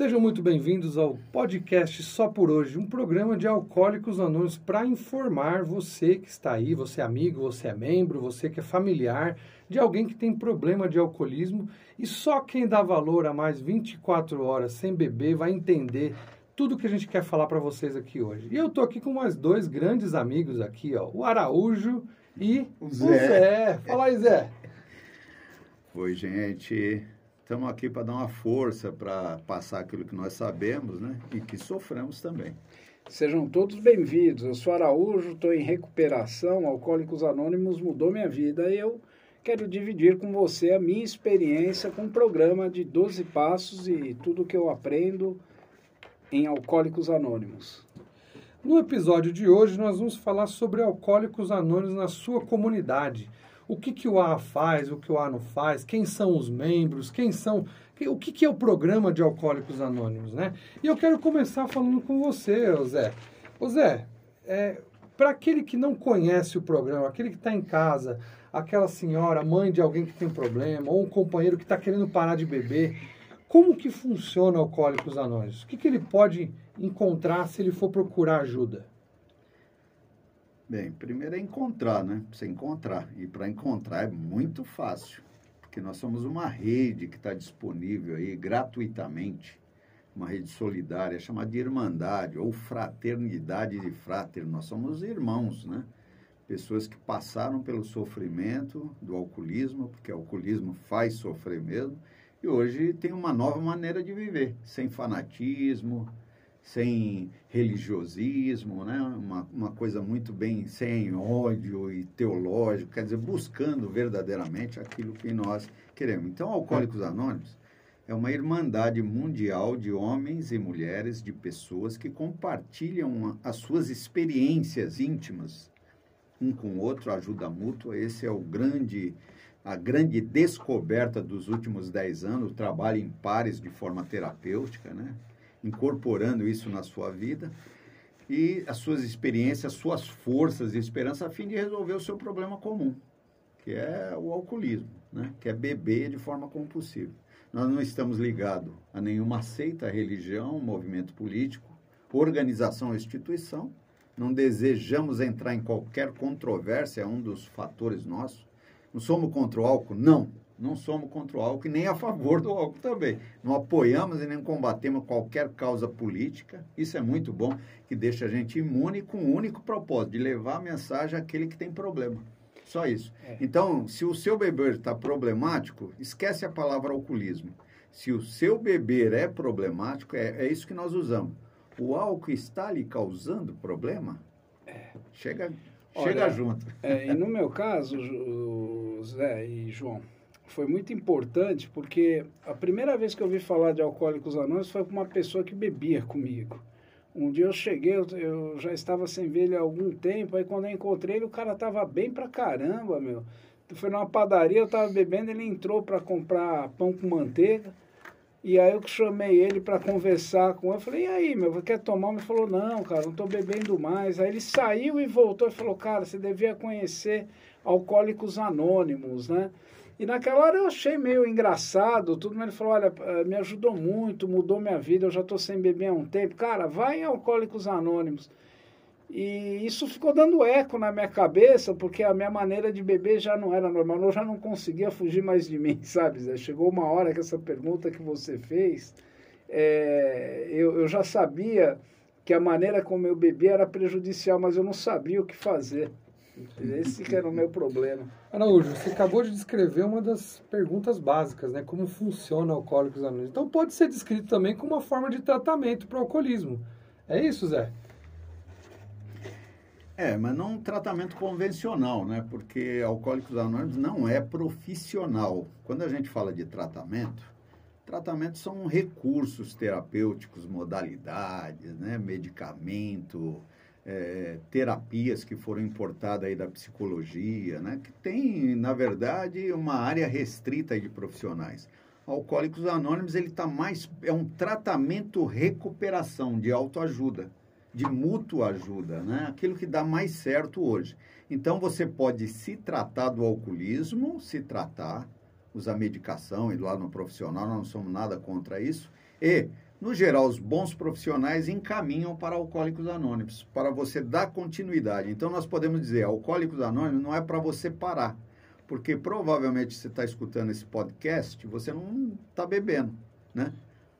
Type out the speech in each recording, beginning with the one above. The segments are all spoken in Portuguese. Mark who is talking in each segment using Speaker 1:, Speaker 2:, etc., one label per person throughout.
Speaker 1: Sejam muito bem-vindos ao podcast Só por Hoje, um programa de alcoólicos anônimos para informar você que está aí, você é amigo, você é membro, você que é familiar de alguém que tem problema de alcoolismo e só quem dá valor a mais 24 horas sem beber vai entender tudo que a gente quer falar para vocês aqui hoje. E eu tô aqui com mais dois grandes amigos aqui, ó, o Araújo e o Zé. O Zé. Fala aí, Zé.
Speaker 2: Oi, gente. Estamos aqui para dar uma força para passar aquilo que nós sabemos, né? E que sofremos também.
Speaker 3: Sejam todos bem-vindos. Eu sou Araújo, estou em recuperação. Alcoólicos Anônimos mudou minha vida e eu quero dividir com você a minha experiência com o um programa de 12 passos e tudo que eu aprendo em Alcoólicos Anônimos.
Speaker 1: No episódio de hoje, nós vamos falar sobre Alcoólicos Anônimos na sua comunidade o que, que o A faz, o que o A não faz, quem são os membros, quem são. O que, que é o programa de Alcoólicos Anônimos, né? E eu quero começar falando com você, Zé. Ô Zé, é, para aquele que não conhece o programa, aquele que está em casa, aquela senhora, mãe de alguém que tem problema, ou um companheiro que está querendo parar de beber, como que funciona Alcoólicos Anônimos? O que, que ele pode encontrar se ele for procurar ajuda?
Speaker 2: Bem, primeiro é encontrar, né? Você encontrar. E para encontrar é muito fácil, porque nós somos uma rede que está disponível aí gratuitamente, uma rede solidária chamada de Irmandade ou Fraternidade de Frater. Nós somos irmãos, né? Pessoas que passaram pelo sofrimento do alcoolismo, porque o alcoolismo faz sofrer mesmo, e hoje tem uma nova maneira de viver, sem fanatismo, sem religiosismo, né? uma, uma coisa muito bem sem ódio e teológico, quer dizer, buscando verdadeiramente aquilo que nós queremos. Então, Alcoólicos Anônimos é uma irmandade mundial de homens e mulheres, de pessoas que compartilham as suas experiências íntimas um com o outro, ajuda mútua. Esse é o grande a grande descoberta dos últimos dez anos, o trabalho em pares de forma terapêutica, né? Incorporando isso na sua vida e as suas experiências, suas forças e esperança a fim de resolver o seu problema comum, que é o alcoolismo, né? que é beber de forma compulsiva. Nós não estamos ligados a nenhuma seita, religião, movimento político, organização ou instituição. Não desejamos entrar em qualquer controvérsia, é um dos fatores nossos. Não somos contra o álcool? Não não somos contra o álcool e nem a favor do álcool também. Não apoiamos e nem combatemos qualquer causa política. Isso é muito bom, que deixa a gente imune com o único propósito de levar a mensagem àquele que tem problema. Só isso. É. Então, se o seu beber está problemático, esquece a palavra alcoolismo. Se o seu beber é problemático, é, é isso que nós usamos. O álcool está lhe causando problema? É. Chega, Olha, chega junto.
Speaker 3: É, e no meu caso, Zé e João, foi muito importante porque a primeira vez que eu ouvi falar de Alcoólicos Anônimos foi com uma pessoa que bebia comigo. Um dia eu cheguei, eu, já estava sem ver ele há algum tempo, aí quando eu encontrei ele, o cara tava bem pra caramba, meu. Foi numa padaria, eu tava bebendo, ele entrou para comprar pão com manteiga. E aí eu chamei ele para conversar com ele. Eu falei, e aí, meu, quer tomar? Ele falou, não, cara, não estou bebendo mais. Aí ele saiu e voltou e falou, cara, você devia conhecer Alcoólicos Anônimos, né? E naquela hora eu achei meio engraçado, tudo, mas ele falou, olha, eh, me ajudou muito, mudou minha vida, eu já estou sem beber há um tempo. Cara, vai em Alcoólicos Anônimos. E isso ficou dando eco na minha cabeça, porque a minha maneira de beber já não era normal, eu já não conseguia fugir mais de mim, sabe? Zé? Chegou uma hora que essa pergunta que você fez, é, eu, eu já sabia que a maneira como eu bebia era prejudicial, mas eu não sabia o que fazer. Esse que era o meu problema.
Speaker 1: Araújo, você acabou de descrever uma das perguntas básicas, né? Como funciona o Alcoólicos Anônimos. Então pode ser descrito também como uma forma de tratamento para o alcoolismo. É isso, Zé?
Speaker 2: É, mas não um tratamento convencional, né? Porque Alcoólicos Anônimos não é profissional. Quando a gente fala de tratamento, tratamentos são recursos terapêuticos, modalidades, né? Medicamento, é, terapias que foram importadas aí da psicologia, né? que tem, na verdade, uma área restrita de profissionais. Alcoólicos Anônimos ele está mais é um tratamento recuperação de autoajuda, de mútua ajuda, né? Aquilo que dá mais certo hoje. Então você pode se tratar do alcoolismo, se tratar, usar medicação, ir lá no profissional, nós não somos nada contra isso, e No geral, os bons profissionais encaminham para Alcoólicos Anônimos, para você dar continuidade. Então, nós podemos dizer, Alcoólicos Anônimos não é para você parar, porque provavelmente você está escutando esse podcast, você não está bebendo, né?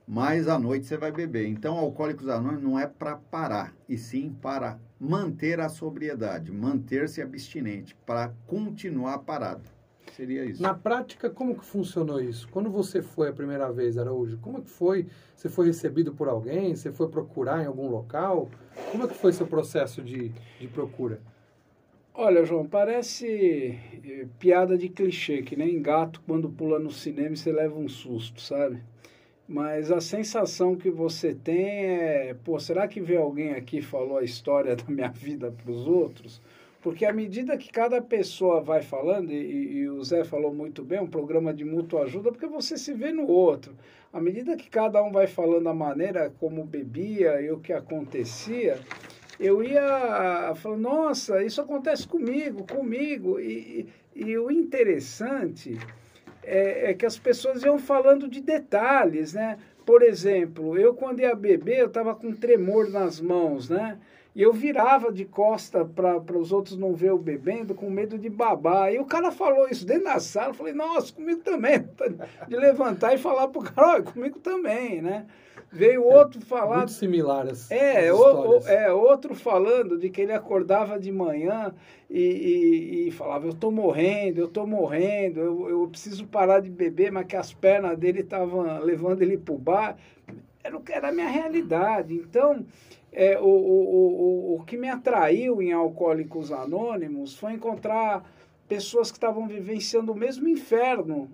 Speaker 2: Mas à noite você vai beber. Então, Alcoólicos Anônimos não é para parar, e sim para manter a sobriedade, manter-se abstinente, para continuar parado. Seria isso.
Speaker 1: Na prática, como que funcionou isso? Quando você foi a primeira vez, Araújo, como que foi? Você foi recebido por alguém? Você foi procurar em algum local? Como é que foi seu processo de, de procura?
Speaker 3: Olha, João, parece eh, piada de clichê, que nem gato quando pula no cinema e você leva um susto, sabe? Mas a sensação que você tem é, pô, será que veio alguém aqui e falou a história da minha vida para os outros? Porque à medida que cada pessoa vai falando, e, e, o Zé falou muito bem, um programa de mútua ajuda, porque você se vê no outro. À medida que cada um vai falando a maneira como bebia e o que acontecia, eu ia falando, nossa, isso acontece comigo, comigo. E, e, e o interessante é, é, que as pessoas iam falando de detalhes, né? Por exemplo, eu quando ia beber, eu estava com tremor nas mãos, né? E eu virava de costa para os outros não ver eu bebendo, com medo de babar. E o cara falou isso dentro da sala. Eu falei, nossa, comigo também. De levantar e falar para o cara, olha, comigo também, né? Veio outro falar.
Speaker 1: Muito similar as,
Speaker 3: é, o, o, é, outro falando de que ele acordava de manhã e, e, e falava: Eu estou morrendo, eu estou morrendo, eu, eu preciso parar de beber, mas que as pernas dele estavam levando ele para o bar. Era, era a minha realidade. Então, é, o, o, o, o que me atraiu em Alcoólicos Anônimos foi encontrar pessoas que estavam vivenciando o mesmo inferno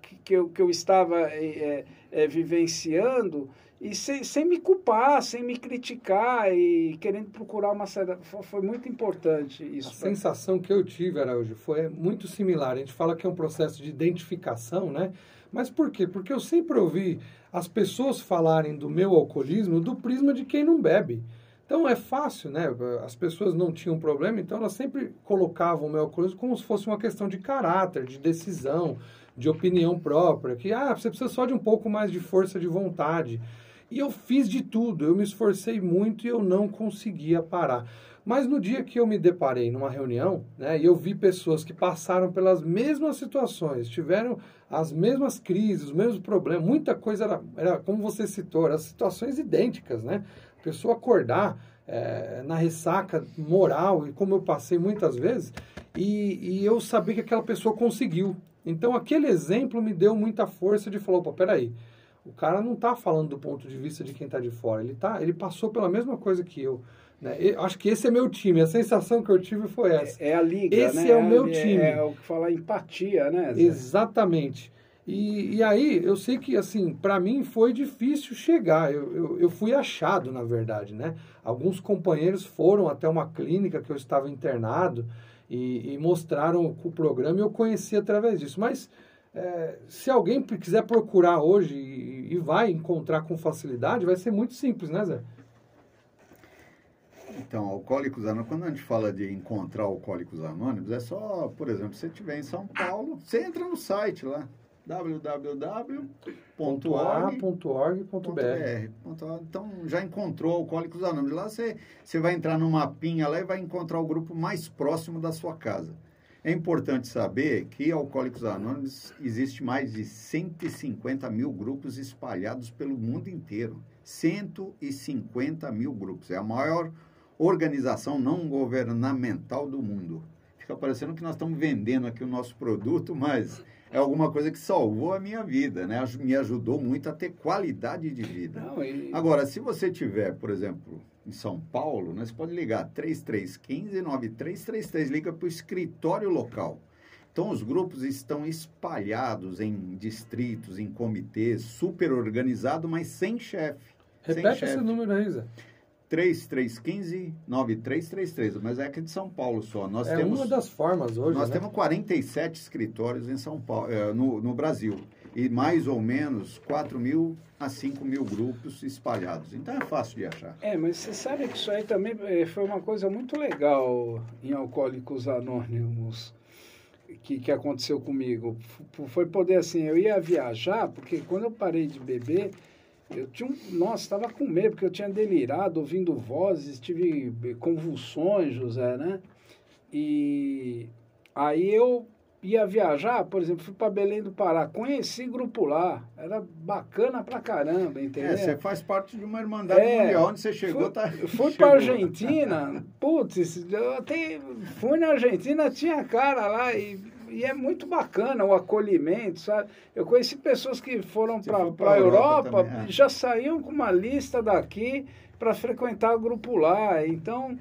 Speaker 3: que, que, eu, que eu estava é, é, vivenciando e sem, sem me culpar, sem me criticar e querendo procurar uma saída. Foi, muito importante isso.
Speaker 1: A sensação que eu tive, Araújo, foi muito similar. A gente fala que é um processo de identificação, né? Mas por quê? Porque eu sempre ouvi as pessoas falarem do meu alcoolismo do prisma de quem não bebe. Então é fácil, né? As pessoas não tinham problema, então elas sempre colocavam o meu alcoolismo como se fosse uma questão de caráter, de decisão, de opinião própria, que ah, você precisa só de um pouco mais de força de vontade. E eu fiz de tudo, eu me esforcei muito e eu não conseguia parar. Mas no dia que eu me deparei numa reunião, né, e eu vi pessoas que passaram pelas mesmas situações, tiveram as mesmas crises, os mesmos problemas, muita coisa era, era como você citou, eram situações idênticas, né? A pessoa acordar é, na ressaca moral, e como eu passei muitas vezes, e, e eu sabia que aquela pessoa conseguiu. Então aquele exemplo me deu muita força de falar, opa, peraí, o cara não está falando do ponto de vista de quem está de fora, ele, tá, ele passou pela mesma coisa que eu. Né? Acho que esse é meu time, a sensação que eu tive foi essa.
Speaker 3: É, é a liga,
Speaker 1: Esse
Speaker 3: né?
Speaker 1: é o meu
Speaker 3: é,
Speaker 1: time.
Speaker 3: É, o que fala empatia, né? Zé?
Speaker 1: Exatamente. E, e aí, eu sei que, assim, para mim foi difícil chegar. Eu, eu, eu, fui achado, na verdade, né? Alguns companheiros foram até uma clínica que eu estava internado e, e mostraram o programa e eu conheci através disso. Mas é, se alguém quiser procurar hoje e, e, vai encontrar com facilidade, vai ser muito simples, né, Zé?
Speaker 2: Então, Alcoólicos Anônimos, quando a gente fala de encontrar Alcoólicos Anônimos, é só, por exemplo, se você estiver em São Paulo, você entra no site lá, www.a.org.br. Então, já encontrou Alcoólicos Anônimos. Lá você, você vai entrar no mapinha lá e vai encontrar o grupo mais próximo da sua casa. É importante saber que Alcoólicos Anônimos existe mais de 150 mil grupos espalhados pelo mundo inteiro. 150 mil grupos. É a maior organização não governamental do mundo. Fica parecendo que nós estamos vendendo aqui o nosso produto, mas é alguma coisa que salvou a minha vida, né? Me ajudou muito a ter qualidade de vida.
Speaker 3: Não, e...
Speaker 2: Agora, se você tiver, por exemplo, em São Paulo, né, você pode ligar 3315-9333, liga para o escritório local. Então, os grupos estão espalhados em distritos, em comitês, super organizado, mas sem chefe.
Speaker 1: Repete sem esse número aí, Zé.
Speaker 2: 3315-9333, mas é aqui de São Paulo só. Nós
Speaker 1: é
Speaker 2: temos,
Speaker 1: uma das formas hoje,
Speaker 2: Nós
Speaker 1: né?
Speaker 2: temos 47 escritórios em São Paulo, eh, no, no Brasil e mais ou menos 4 mil a 5 mil grupos espalhados. Então é fácil de achar.
Speaker 3: É, mas você sabe que isso aí também eh, foi uma coisa muito legal em Alcoólicos Anônimos que, que aconteceu comigo. Foi poder assim, eu ia viajar, porque quando eu parei de beber, eu tinha um, nossa, estava com medo, porque eu tinha delirado, ouvindo vozes, tive convulsões, José, né? E aí eu ia viajar, por exemplo, fui para Belém do Pará, conheci grupo lá, era bacana pra caramba, entendeu? É,
Speaker 2: você faz parte de uma irmandade é, mundial, onde você chegou,
Speaker 3: fui,
Speaker 2: tá...
Speaker 3: Fui para Argentina, putz, eu até fui na Argentina, tinha cara lá e, e é muito bacana o acolhimento, sabe? Eu conheci pessoas que foram para a Europa, Europa também, é. já saíam com uma lista daqui para frequentar o grupo lá, então...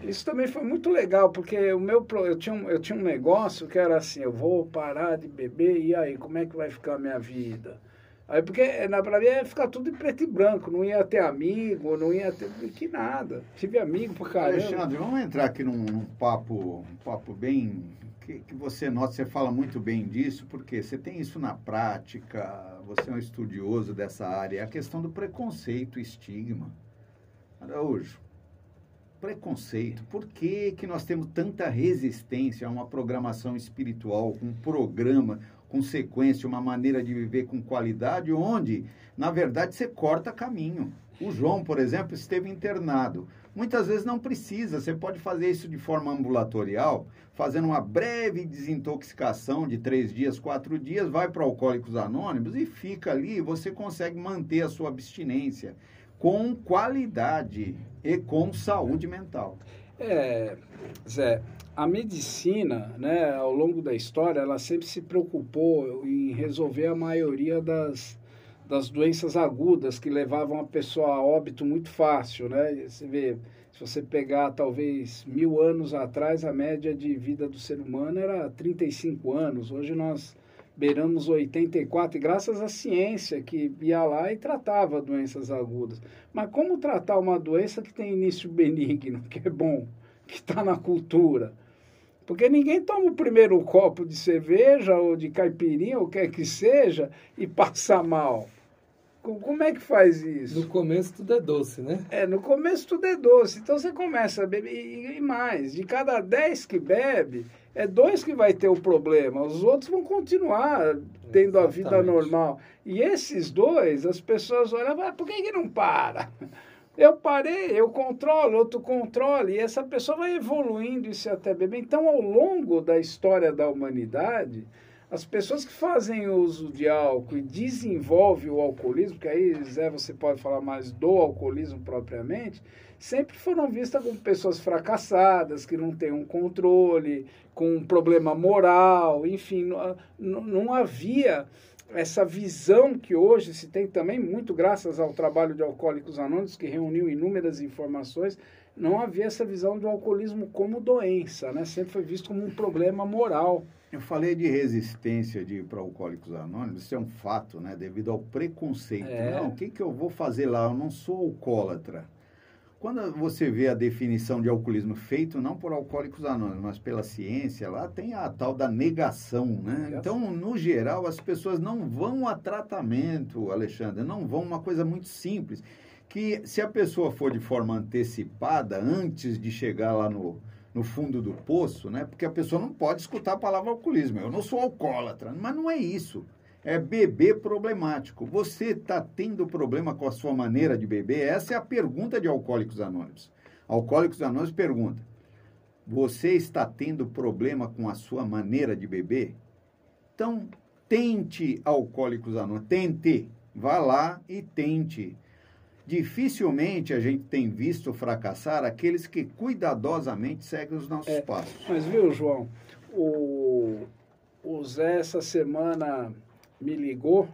Speaker 3: Isso também foi muito legal, porque o meu, eu, tinha um, eu tinha um negócio que era assim, eu vou parar de beber, e aí, como é que vai ficar a minha vida? Aí, porque na pra mim ia ficar tudo em preto e branco, não ia ter amigo, não ia ter que nada. Tive amigo por caramba.
Speaker 2: Alexandre, vamos entrar aqui num, num papo, um papo bem que, que, você nota, você fala muito bem disso, porque você tem isso na prática, você é um estudioso dessa área, é a questão do preconceito, estigma. Araújo, preconceito. Por que, que nós temos tanta resistência a uma programação espiritual, um programa com sequência, uma maneira de viver com qualidade, onde, na verdade, você corta caminho? O João, por exemplo, esteve internado. Muitas vezes não precisa, você pode fazer isso de forma ambulatorial, fazendo uma breve desintoxicação de três dias, quatro dias, vai para Alcoólicos Anônimos e fica ali, você consegue manter a sua abstinência com qualidade e com saúde mental.
Speaker 3: É, Zé, a medicina, né, ao longo da história, ela sempre se preocupou em resolver a maioria das, das doenças agudas que levavam a pessoa a óbito muito fácil, né? Você vê, se você pegar talvez mil anos atrás, a média de vida do ser humano era 35 anos. Hoje nós beiramos 84, e graças à ciência que ia lá e tratava doenças agudas. Mas como tratar uma doença que tem início benigno, que é bom, que está na cultura? Porque ninguém toma o primeiro copo de cerveja ou de caipirinha, ou quer que seja, e passa mal. Como é que faz isso?
Speaker 1: No começo tudo é doce, né?
Speaker 3: É, no começo tudo é doce. Então você começa a beber, e mais, de cada 10 que bebe, é dois que vai ter o problema, os outros vão continuar tendo Exatamente. a vida normal. E esses dois, as pessoas olham, ah, por que, que não para? Eu parei, eu controlo, outro controle, e essa pessoa vai evoluindo isso até beber. Então, ao longo da história da humanidade, as pessoas que fazem uso de álcool e desenvolvem o alcoolismo, que aí, Zé, você pode falar mais do alcoolismo propriamente, sempre foram vistas como pessoas fracassadas, que não têm um controle, com um problema moral, enfim, não, não havia essa visão que hoje se tem também, muito graças ao trabalho de Alcoólicos Anônimos, que reuniu inúmeras informações, não havia essa visão do alcoolismo como doença, né? Sempre foi visto como um problema moral.
Speaker 2: Eu falei de resistência de para alcoólicos anônimos, isso é um fato, né? Devido ao preconceito. É. Não, o que, que eu vou fazer lá? Eu não sou alcoólatra. Quando você vê a definição de alcoolismo feito não por alcoólicos anônimos, mas pela ciência, lá tem a tal da negação, né? Então, no geral, as pessoas não vão a tratamento, Alexandre, não vão uma coisa muito simples, que se a pessoa for de forma antecipada, antes de chegar lá no, no fundo do poço, né? Porque a pessoa não pode escutar a palavra alcoolismo. Eu não sou alcoólatra, mas não é isso. É beber problemático. Você está tendo problema com a sua maneira de beber? Essa é a pergunta de Alcoólicos Anônimos. Alcoólicos Anônimos pergunta: Você está tendo problema com a sua maneira de beber? Então, tente Alcoólicos Anônimos. Tente. Vá lá e tente dificilmente a gente tem visto fracassar aqueles que cuidadosamente seguem os nossos é, passos.
Speaker 3: Mas viu, João, o, o Zé essa semana me ligou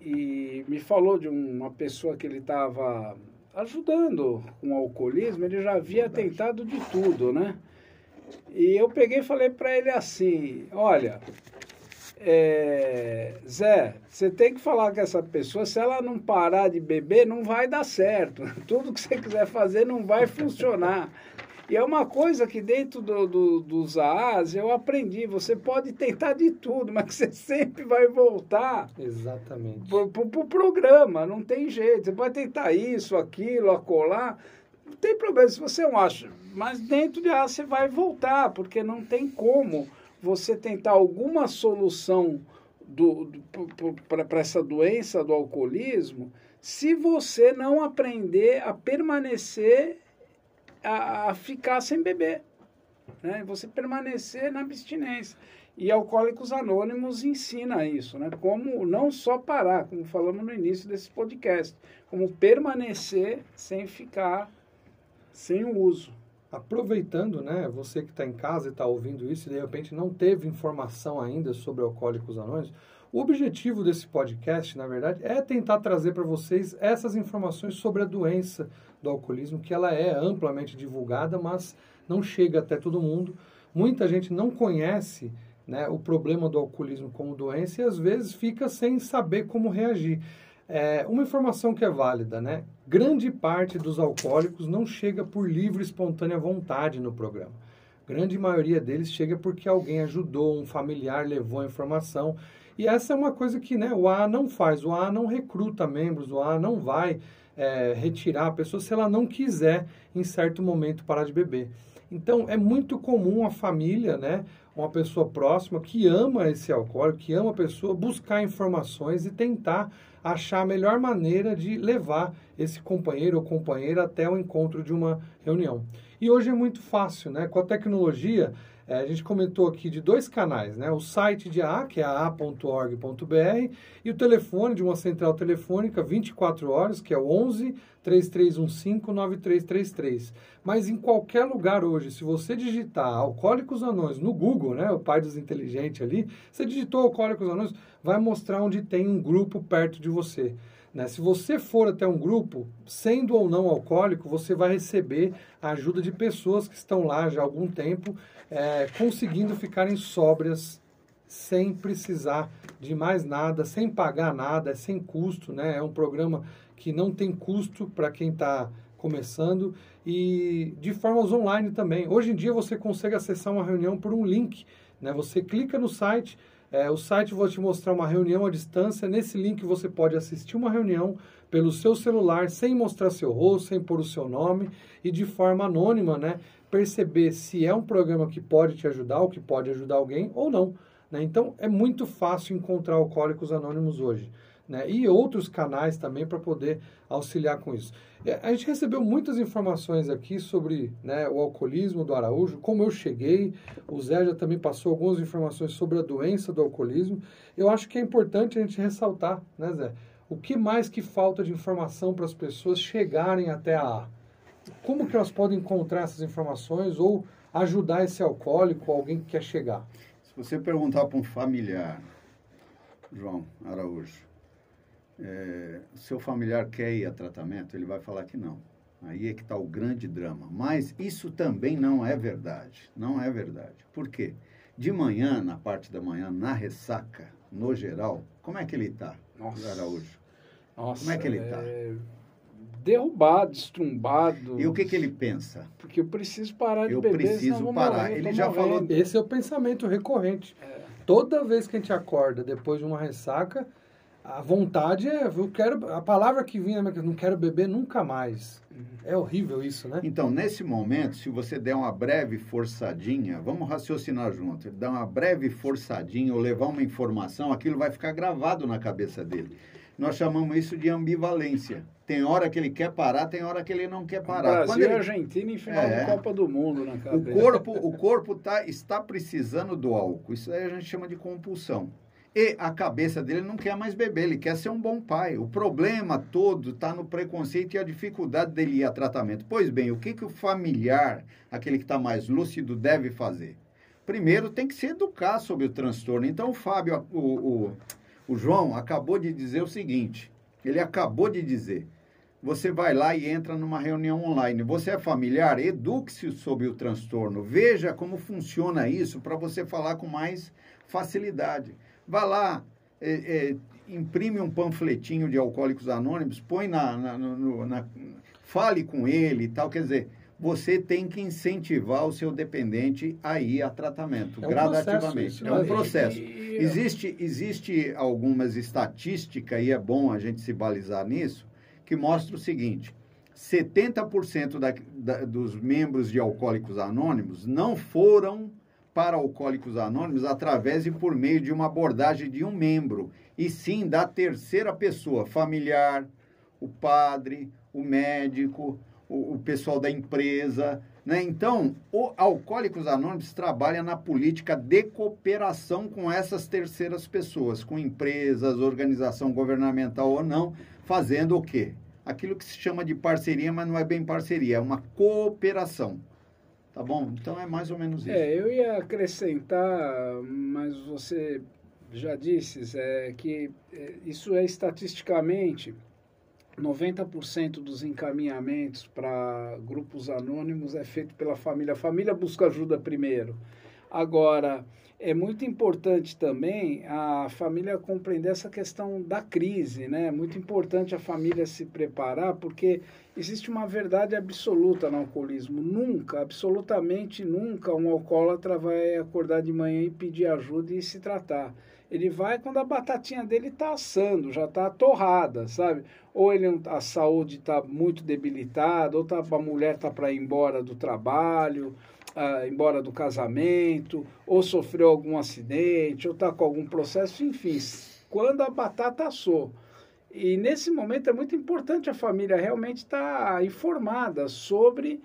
Speaker 3: e me falou de uma pessoa que ele estava ajudando com o alcoolismo, ele já havia Verdade. tentado de tudo, né? E eu peguei e falei para ele assim, olha, é, Zé, você tem que falar com essa pessoa, se ela não parar de beber, não vai dar certo. Tudo que você quiser fazer não vai funcionar. E é uma coisa que dentro do, do, dos AAs eu aprendi. Você pode tentar de tudo, mas você sempre vai voltar.
Speaker 1: Exatamente.
Speaker 3: Para o pro programa, não tem jeito. Você pode tentar isso, aquilo, acolar. Não tem problema se você não acha. Mas dentro de AA você vai voltar, porque não tem como você tentar alguma solução do, do para essa doença do alcoolismo se você não aprender a permanecer, a, a ficar sem beber. Né? Você permanecer na abstinência. E Alcoólicos Anônimos ensina isso, né? Como não só parar, como falamos no início desse podcast, como permanecer sem ficar sem o uso.
Speaker 1: Aproveitando, né, você que está em casa e está ouvindo isso e de repente não teve informação ainda sobre Alcoólicos Anônimos, o objetivo desse podcast, na verdade, é tentar trazer para vocês essas informações sobre a doença do alcoolismo, que ela é amplamente divulgada, mas não chega até todo mundo. Muita gente não conhece né, o problema do alcoolismo como doença e às vezes fica sem saber como reagir. É, uma informação que é válida, né? Grande parte dos alcoólicos não chega por livre e espontânea vontade no programa. Grande maioria deles chega porque alguém ajudou, um familiar levou a informação. E essa é uma coisa que né, o A não faz. O A não recruta membros, o A não vai é, retirar a pessoa se ela não quiser, em certo momento, parar de beber. Então, é muito comum a família, né, uma pessoa próxima que ama esse alcoólico, que ama a pessoa, buscar informações e tentar achar a melhor maneira de levar esse companheiro ou companheira até o encontro de uma reunião. E hoje é muito fácil, né? Com a tecnologia, é, a gente comentou aqui de dois canais, né? O site de AA, que é aa.org.br, e o telefone de uma central telefônica 24 horas, que é o 11 3315 9333. Mas em qualquer lugar hoje, se você digitar Alcoólicos Anões no Google, né? O pai dos inteligentes ali, você digitou Alcoólicos Anões, vai mostrar onde tem um grupo perto de você. Né? Se você for até um grupo, sendo ou não alcoólico, você vai receber a ajuda de pessoas que estão lá já há algum tempo é, conseguindo ficarem sóbrias sem precisar de mais nada, sem pagar nada, é sem custo, né? É um programa que não tem custo para quem está começando e de formas online também. Hoje em dia você consegue acessar uma reunião por um link, né? Você clica no site, é, o site vai te mostrar uma reunião à distância. Nesse link você pode assistir uma reunião pelo seu celular, sem mostrar seu rosto, sem pôr o seu nome e de forma anônima, né? perceber se é um programa que pode te ajudar ou que pode ajudar alguém ou não. Né? Então, é muito fácil encontrar alcoólicos anônimos hoje. Né? E outros canais também para poder auxiliar com isso. É, a gente recebeu muitas informações aqui sobre né, o alcoolismo do Araújo, como eu cheguei. O Zé já também passou algumas informações sobre a doença do alcoolismo. Eu acho que é importante a gente ressaltar, né, Zé? O que mais que falta de informação para as pessoas chegarem até a como que elas podem encontrar essas informações ou ajudar esse alcoólico, alguém que quer chegar?
Speaker 2: Se você perguntar para um familiar, João Araújo, é, seu familiar quer ir a tratamento, ele vai falar que não. Aí é que está o grande drama. Mas isso também não é verdade. Não é verdade. Por quê? De manhã, na parte da manhã, na ressaca, no geral, como é que ele está, Araújo?
Speaker 3: Nossa,
Speaker 2: como é que ele está?
Speaker 3: É derrubado, estrumbado.
Speaker 2: E o que, que ele pensa?
Speaker 3: Porque eu preciso parar de
Speaker 2: eu
Speaker 3: beber.
Speaker 2: Eu preciso parar.
Speaker 3: Morrer,
Speaker 2: ele já
Speaker 3: morrendo.
Speaker 2: falou.
Speaker 1: Esse é o pensamento recorrente. É. Toda vez que a gente acorda depois de uma ressaca, a vontade é, eu quero, a palavra que vinha, não quero beber nunca mais. Uhum. É horrível isso, né?
Speaker 2: Então, nesse momento, se você der uma breve forçadinha, vamos raciocinar junto, dar uma breve forçadinha ou levar uma informação, aquilo vai ficar gravado na cabeça dele. Nós chamamos isso de ambivalência. Tem hora que ele quer parar, tem hora que ele não quer parar.
Speaker 3: Brasil
Speaker 2: Quando ele...
Speaker 3: Argentina em final é. da Copa do Mundo na cabeça.
Speaker 2: O corpo, o corpo tá, está precisando do álcool. Isso aí a gente chama de compulsão. E a cabeça dele não quer mais beber, ele quer ser um bom pai. O problema todo está no preconceito e a dificuldade dele ir a tratamento. Pois bem, o que, que o familiar, aquele que está mais lúcido, deve fazer? Primeiro, tem que se educar sobre o transtorno. Então, o Fábio, o, o o João acabou de dizer o seguinte: ele acabou de dizer. Você vai lá e entra numa reunião online. Você é familiar? Eduque-se sobre o transtorno. Veja como funciona isso para você falar com mais facilidade. Vá lá, é, é, imprime um panfletinho de Alcoólicos Anônimos, põe na, na, no, na, fale com ele e tal. Quer dizer, você tem que incentivar o seu dependente a ir a tratamento, é um gradativamente. Processo, é um né? processo. Existe, existe algumas estatísticas, e é bom a gente se balizar nisso, que mostra o seguinte: 70% da, da, dos membros de Alcoólicos Anônimos não foram para Alcoólicos Anônimos através e por meio de uma abordagem de um membro, e sim da terceira pessoa, familiar, o padre, o médico, o, o pessoal da empresa. Né? Então, o Alcoólicos Anônimos trabalha na política de cooperação com essas terceiras pessoas, com empresas, organização governamental ou não, fazendo o quê? Aquilo que se chama de parceria, mas não é bem parceria, é uma cooperação. Tá bom? Então é mais ou menos isso.
Speaker 3: É, eu ia acrescentar, mas você já disse, é, que é, isso é estatisticamente 90% dos encaminhamentos para grupos anônimos é feito pela família. A família busca ajuda primeiro. Agora, é muito importante também a família compreender essa questão da crise, né? É muito importante a família se preparar, porque existe uma verdade absoluta no alcoolismo. Nunca, absolutamente nunca, um alcoólatra vai acordar de manhã e pedir ajuda e se tratar. Ele vai quando a batatinha dele está assando, já está torrada, sabe? Ou ele, a saúde está muito debilitada, ou tá, a mulher está para ir embora do trabalho, ah, embora do casamento, ou sofreu algum acidente, ou está com algum processo, enfim, quando a batata assou. E nesse momento é muito importante a família realmente estar tá informada sobre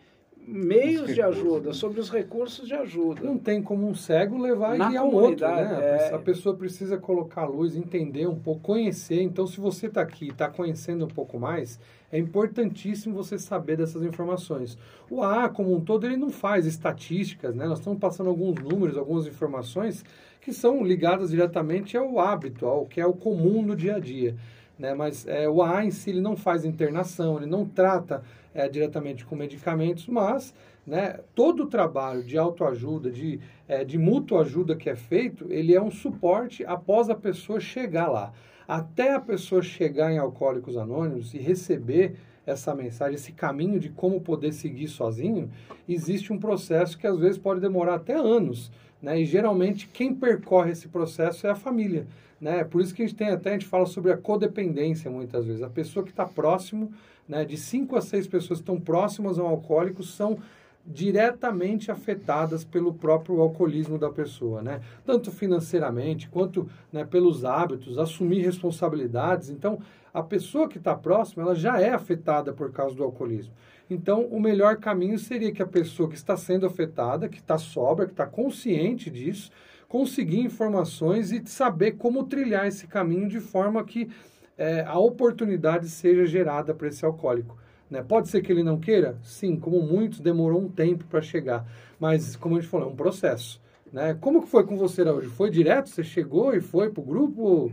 Speaker 3: meios de ajuda, né? sobre os recursos de ajuda.
Speaker 1: Não tem como um cego levar Na e guiar o outro, né? É... A pessoa precisa colocar a luz, entender um pouco, conhecer. Então, se você está aqui e está conhecendo um pouco mais, é importantíssimo você saber dessas informações. O AA, como um todo, ele não faz estatísticas, né? Nós estamos passando alguns números, algumas informações que são ligadas diretamente ao hábito, ao que é o comum no dia a dia. Né? Mas é, o AA em si ele não faz internação, ele não trata é, diretamente com medicamentos, mas né, todo o trabalho de autoajuda, de, é, de mútua ajuda que é feito, ele é um suporte após a pessoa chegar lá. Até a pessoa chegar em Alcoólicos Anônimos e receber essa mensagem, esse caminho de como poder seguir sozinho, existe um processo que às vezes pode demorar até anos. Né? E geralmente quem percorre esse processo é a família. Né? Por isso que a gente tem até, a gente fala sobre a codependência muitas vezes. A pessoa que está próximo né, de 5 a 6 pessoas que estão próximas ao alcoólico são diretamente afetadas pelo próprio alcoolismo da pessoa, né? Tanto financeiramente quanto né, pelos hábitos, assumir responsabilidades. Então, a pessoa que está próxima, ela já é afetada por causa do alcoolismo. Então, o melhor caminho seria que a pessoa que está sendo afetada, que está sobra, que está consciente disso, conseguir informações e saber como trilhar esse caminho de forma que é, a oportunidade seja gerada para esse alcoólico. Né? Pode ser que ele não queira? Sim, como muitos, demorou um tempo para chegar. Mas, como a gente falou, é um processo. Né? Como que foi com você hoje? Foi direto? Você chegou e foi para o grupo?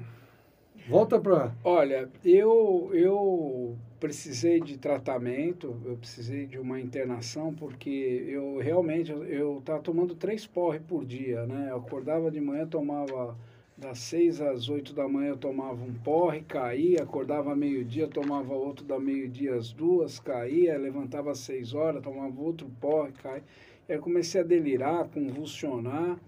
Speaker 1: Volta para...
Speaker 3: Olha, eu, eu precisei de tratamento, eu precisei de uma internação, porque eu realmente, eu estava tomando três porre por dia, né? Eu acordava de manhã, tomava das seis às oito da manhã eu tomava um porre, caía, acordava meio-dia, tomava outro da meio-dia às duas, caía, levantava às seis horas, tomava outro porre, caía. Aí comecei a delirar, convulsionar,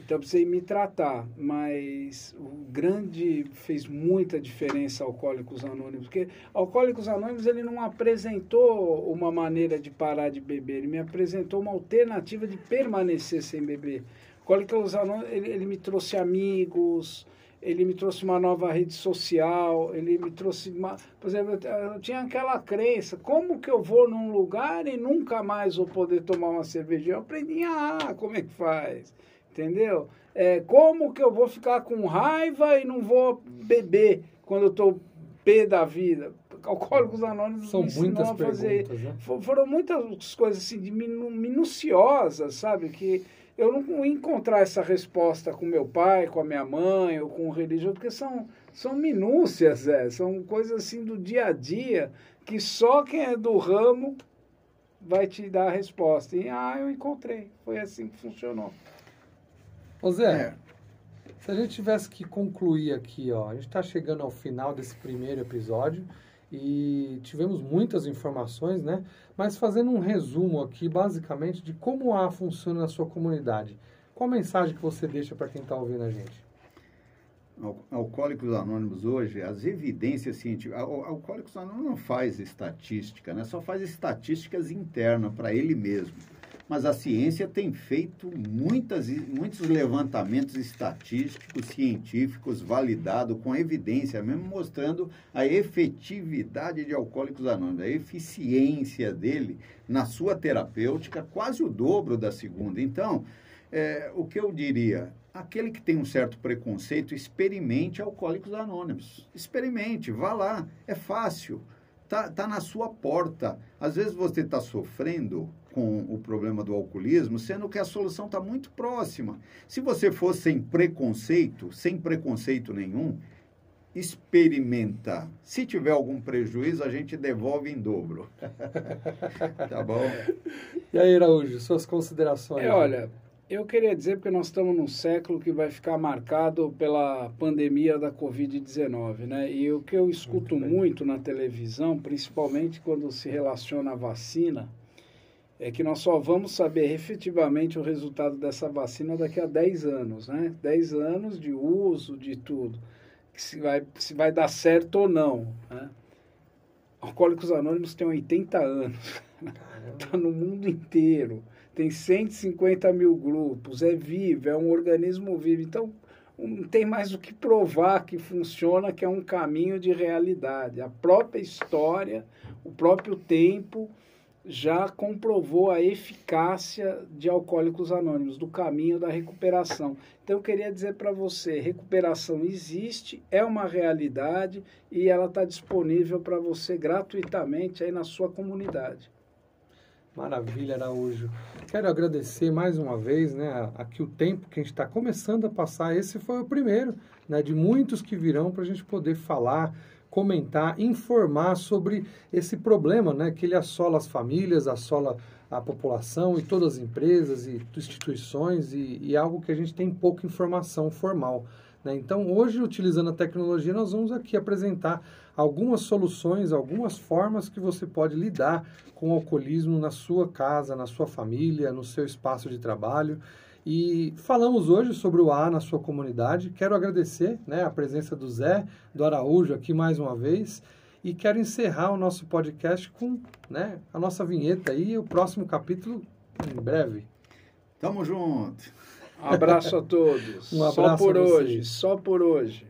Speaker 3: então eu precisei me tratar, mas o grande fez muita diferença Alcoólicos Anônimos, porque Alcoólicos Anônimos ele não apresentou uma maneira de parar de beber, ele me apresentou uma alternativa de permanecer sem beber. Alcoólicos Anônimos, ele, ele me trouxe amigos, ele me trouxe uma nova rede social, ele me trouxe uma... Por exemplo, eu tinha aquela crença, como que eu vou num lugar e nunca mais vou poder tomar uma cervejinha? Eu aprendi, ah, como é que faz, entendeu? É, como que eu vou ficar com raiva e não vou beber quando eu estou pé da vida? Alcoólicos Anônimos
Speaker 1: São me muitas a fazer... Né?
Speaker 3: Foram muitas coisas assim, de minuciosas, sabe, que eu não encontrar essa resposta com meu pai, com a minha mãe ou com o religioso, porque são, são minúcias, é, são coisas assim do dia a dia que só quem é do ramo vai te dar a resposta. E, ah, eu encontrei. Foi assim que funcionou.
Speaker 1: Ô Zé, é. se a gente tivesse que concluir aqui, ó, a gente está chegando ao final desse primeiro episódio e tivemos muitas informações, né? Mas fazendo um resumo aqui, basicamente, de como a funciona na sua comunidade. Qual a mensagem que você deixa para quem está ouvindo a gente?
Speaker 2: Alcoólicos Anônimos hoje, as evidências científicas. Alcoólicos Anônimos não faz estatística, né? só faz estatísticas internas para ele mesmo. Mas a ciência tem feito muitas, muitos levantamentos estatísticos, científicos, validados com evidência mesmo, mostrando a efetividade de Alcoólicos Anônimos, a eficiência dele na sua terapêutica, quase o dobro da segunda. Então, é, o que eu diria? Aquele que tem um certo preconceito, experimente Alcoólicos Anônimos. Experimente, vá lá, é fácil está tá na sua porta. Às vezes você está sofrendo com o problema do alcoolismo, sendo que a solução está muito próxima. Se você for sem preconceito, sem preconceito nenhum, experimenta. Se tiver algum prejuízo, a gente devolve em dobro. tá bom?
Speaker 1: E aí, Araújo, suas considerações?
Speaker 3: É, olha, eu queria dizer porque nós estamos num século que vai ficar marcado pela pandemia da Covid-19, né? E o que eu escuto muito, muito na televisão, principalmente quando se relaciona à vacina, é que nós só vamos saber efetivamente o resultado dessa vacina daqui a 10 anos, né? 10 anos de uso, de tudo. Se vai, se vai dar certo ou não, né? Alcoólicos Anônimos tem 80 anos. Está no mundo inteiro tem 150 mil grupos, é vivo, é um organismo vivo. Então, não tem mais o que provar que funciona, que é um caminho de realidade. A própria história, o próprio tempo já comprovou a eficácia de Alcoólicos Anônimos, do caminho da recuperação. Então, eu queria dizer para você: recuperação existe, é uma realidade e ela está disponível para você gratuitamente aí na sua comunidade.
Speaker 1: Maravilha, Araújo. Quero agradecer mais uma vez, né, aqui o tempo que a gente está começando a passar. Esse foi o primeiro, né, de muitos que virão para a gente poder falar, comentar, informar sobre esse problema, né, que ele assola as famílias, assola a população e todas as empresas e instituições e, e algo que a gente tem pouca informação formal. Né? Então, hoje, utilizando a tecnologia, nós vamos aqui apresentar algumas soluções, algumas formas que você pode lidar com o alcoolismo na sua casa, na sua família, no seu espaço de trabalho. E falamos hoje sobre o A na sua comunidade. Quero agradecer né, a presença do Zé, do Araújo aqui mais uma vez. E quero encerrar o nosso podcast com né, a nossa vinheta aí, o próximo capítulo em breve.
Speaker 2: Tamo junto.
Speaker 3: Um abraço a todos. Um abraço só por hoje, só por hoje.